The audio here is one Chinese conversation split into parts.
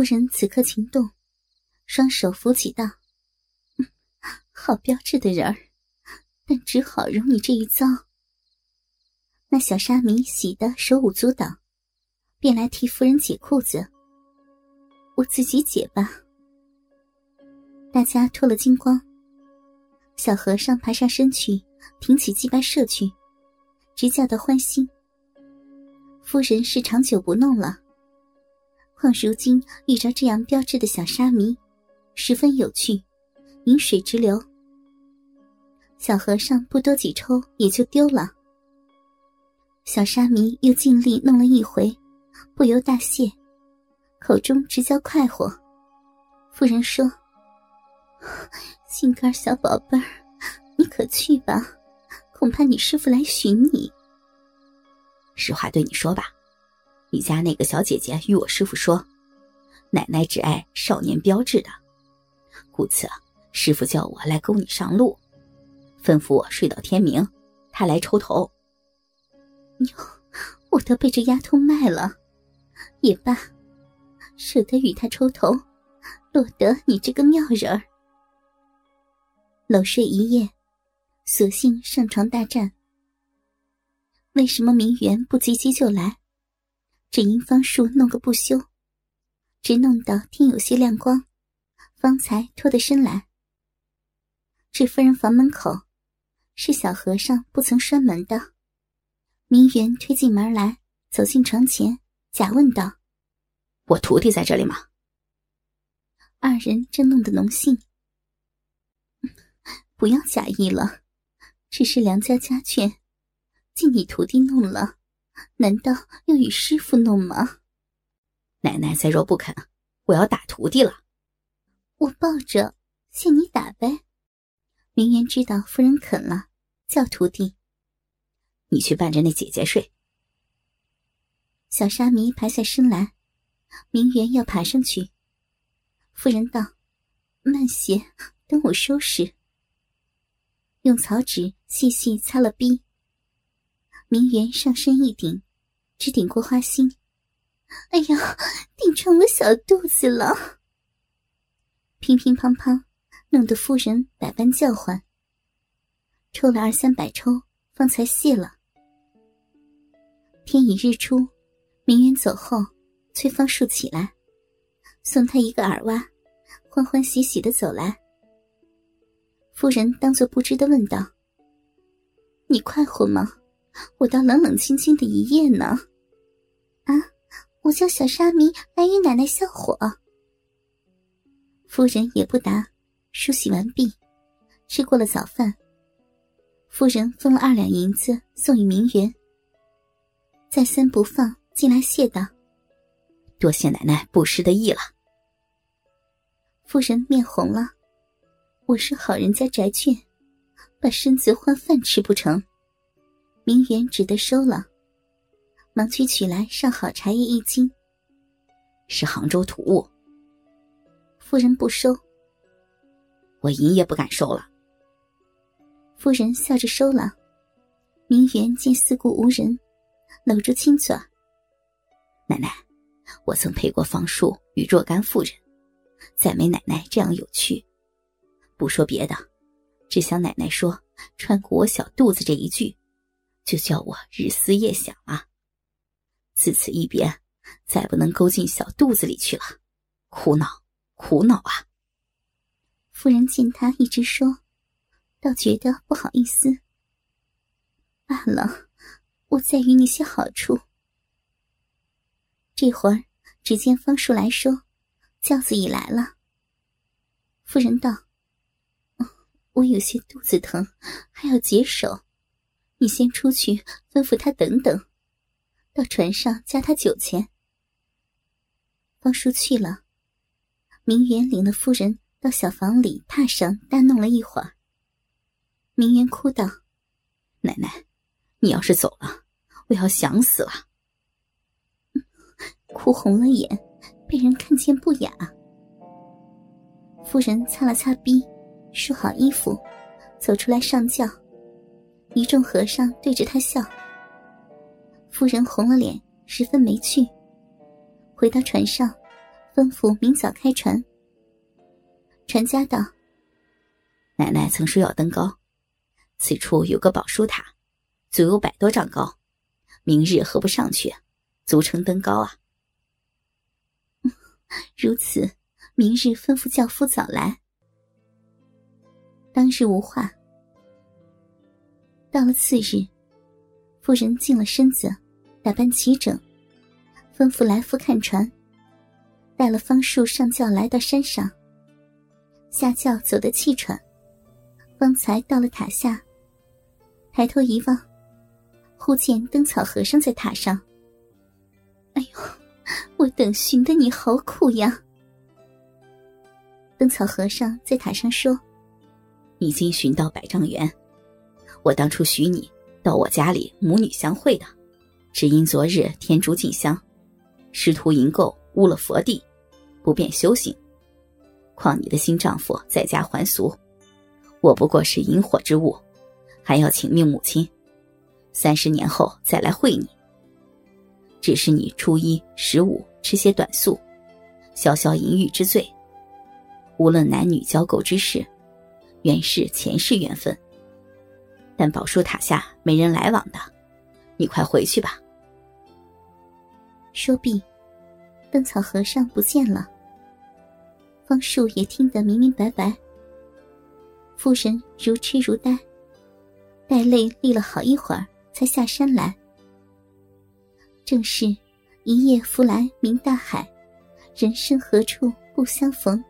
夫人此刻情动，双手扶起道：“好标致的人儿，但只好容你这一遭。”那小沙弥喜得手舞足蹈，便来替夫人解裤子。我自己解吧。大家脱了金光，小和尚爬上身去，挺起鸡巴射去，直叫得欢心。夫人是长久不弄了，况如今遇着这样标致的小沙弥，十分有趣，饮水直流。小和尚不多几抽也就丢了。小沙弥又尽力弄了一回，不由大谢，口中直叫快活。夫人说：“心肝小宝贝儿，你可去吧，恐怕你师傅来寻你。”实话对你说吧，你家那个小姐姐与我师傅说，奶奶只爱少年标致的，故此师傅叫我来勾你上路，吩咐我睡到天明，他来抽头。哟，我都被这丫头卖了，也罢，舍得与他抽头，落得你这个妙人儿。搂睡一夜，索性上床大战。为什么明媛不急急就来？只因方树弄个不休，直弄到天有些亮光，方才脱得身来。至夫人房门口，是小和尚不曾拴门的。明媛推进门来，走进床前，假问道：“我徒弟在这里吗？”二人正弄得浓兴，不要假意了，只是梁家家眷，既你徒弟弄了，难道要与师傅弄吗？奶奶再若不肯，我要打徒弟了。我抱着，限你打呗。明媛知道夫人肯了，叫徒弟。你去伴着那姐姐睡。小沙弥爬下身来，明媛要爬上去。夫人道：“慢些，等我收拾。”用草纸细细擦了逼。明媛上身一顶，只顶过花心。哎呀，顶成了小肚子了！乒乒乓乓，弄得夫人百般叫唤。抽了二三百抽，方才谢了。天已日出，明媛走后，崔芳树起来，送他一个耳挖，欢欢喜喜的走来。夫人当作不知的问道：“你快活吗？我倒冷冷清清的一夜呢。”啊，我叫小沙弥来与奶奶消火。夫人也不答，梳洗完毕，吃过了早饭。夫人分了二两银子送与明媛。再三不放，进来谢道：“多谢奶奶不失的意了。”夫人面红了，我是好人家宅眷，把身子换饭吃不成？明媛只得收了，忙去取来上好茶叶一斤，是杭州土物。夫人不收，我银也不敢收了。夫人笑着收了，明媛见四顾无人。搂住亲嘴奶奶，我曾陪过方树与若干妇人，再没奶奶这样有趣。不说别的，只想奶奶说穿过我小肚子这一句，就叫我日思夜想啊。自此一别，再不能勾进小肚子里去了，苦恼，苦恼啊！夫人见他一直说，倒觉得不好意思。罢了。我再与你些好处。这会儿，只见方叔来说：“轿子已来了。”夫人道：“我有些肚子疼，还要解手，你先出去吩咐他等等，到船上加他酒钱。”方叔去了，明媛领了夫人到小房里榻上大弄了一会儿。明媛哭道：“奶奶。”你要是走了，我要想死了。哭红了眼，被人看见不雅。夫人擦了擦鼻，梳好衣服，走出来上轿。一众和尚对着他笑。夫人红了脸，十分没趣。回到船上，吩咐明早开船。船家道：“奶奶曾说要登高，此处有个宝书塔，足有百多丈高，明日何不上去，足称登高啊？”如此，明日吩咐轿夫早来。当日无话。到了次日，夫人净了身子，打扮齐整，吩咐来夫看船，带了方树上轿来到山上。下轿走得气喘，方才到了塔下，抬头一望，忽见灯草和尚在塔上。哎呦，我等寻的你好苦呀！灯草和尚在塔上说：“已经寻到百丈原。”我当初许你到我家里母女相会的，只因昨日天竺进香，师徒营垢污了佛地，不便修行。况你的新丈夫在家还俗，我不过是引火之物，还要请命母亲，三十年后再来会你。只是你初一十五吃些短素，消消淫欲之罪。无论男女交媾之事，原是前世缘分。但宝树塔下没人来往的，你快回去吧。说毕，灯草和尚不见了。方树也听得明明白白。夫人如痴如呆，带泪立了好一会儿，才下山来。正是一夜浮来明大海，人生何处不相逢。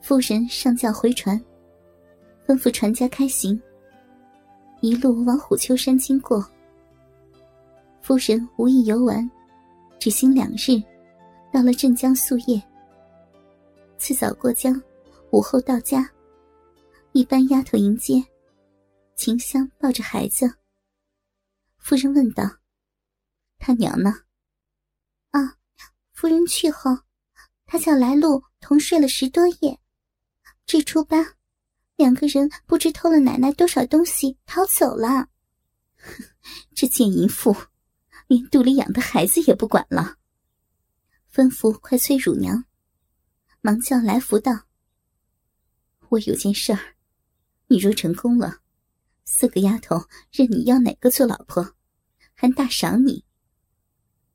夫人上轿回船。吩咐船家开行，一路往虎丘山经过。夫人无意游玩，只行两日，到了镇江宿夜。次早过江，午后到家，一班丫头迎接，秦香抱着孩子。夫人问道：“他娘呢？”啊，夫人去后，他叫来路同睡了十多夜，至初八。两个人不知偷了奶奶多少东西，逃走了。这贱淫妇，连肚里养的孩子也不管了。吩咐快催乳娘，忙叫来福道：“我有件事儿，你若成功了，四个丫头任你要哪个做老婆，还大赏你。”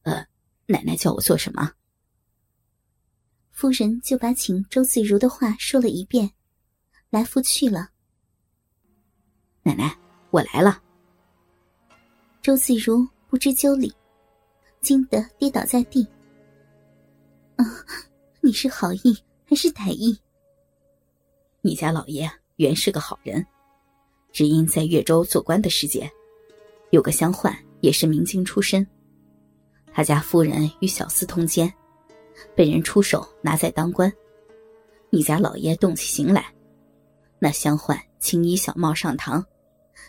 呃，奶奶叫我做什么？夫人就把请周自如的话说了一遍。来福去了，奶奶，我来了。周自如不知究理，惊得跌倒在地。啊，你是好意还是歹意？你家老爷原是个好人，只因在越州做官的时节，有个乡宦也是明经出身，他家夫人与小厮通奸，被人出手拿在当官。你家老爷动起刑来。那乡宦青衣小帽上堂，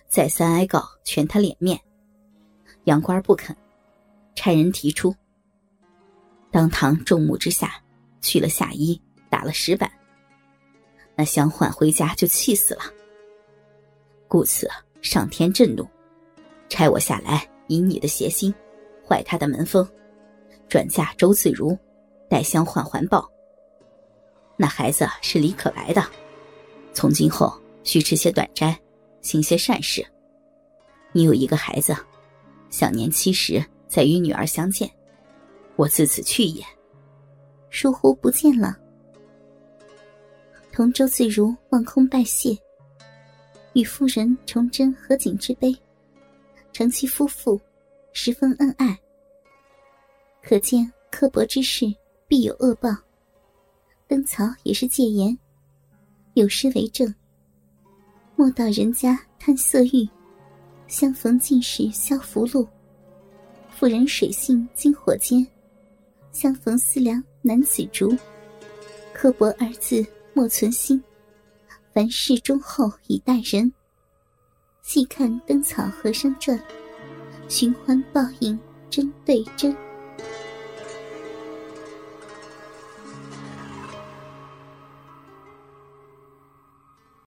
再三哀告，全他脸面。杨官不肯，差人提出。当堂众目之下，去了下衣，打了石板。那乡宦回家就气死了。故此上天震怒，差我下来以你的邪心，坏他的门风，转嫁周自如，待乡宦还报。那孩子是李可白的。从今后需持些短斋，行些善事。你有一个孩子，享年七十，再与女儿相见，我自此去也。疏忽不见了，同周自如望空拜谢，与妇人崇祯合景之碑，成其夫妇，十分恩爱。可见刻薄之事必有恶报。灯草也是戒严。有诗为证：“莫道人家贪色欲，相逢尽是消福禄。妇人水性金火尖，相逢思量男子竹。刻薄二字莫存心，凡事忠厚以待人。细看灯草和尚传，寻欢报应真对真。”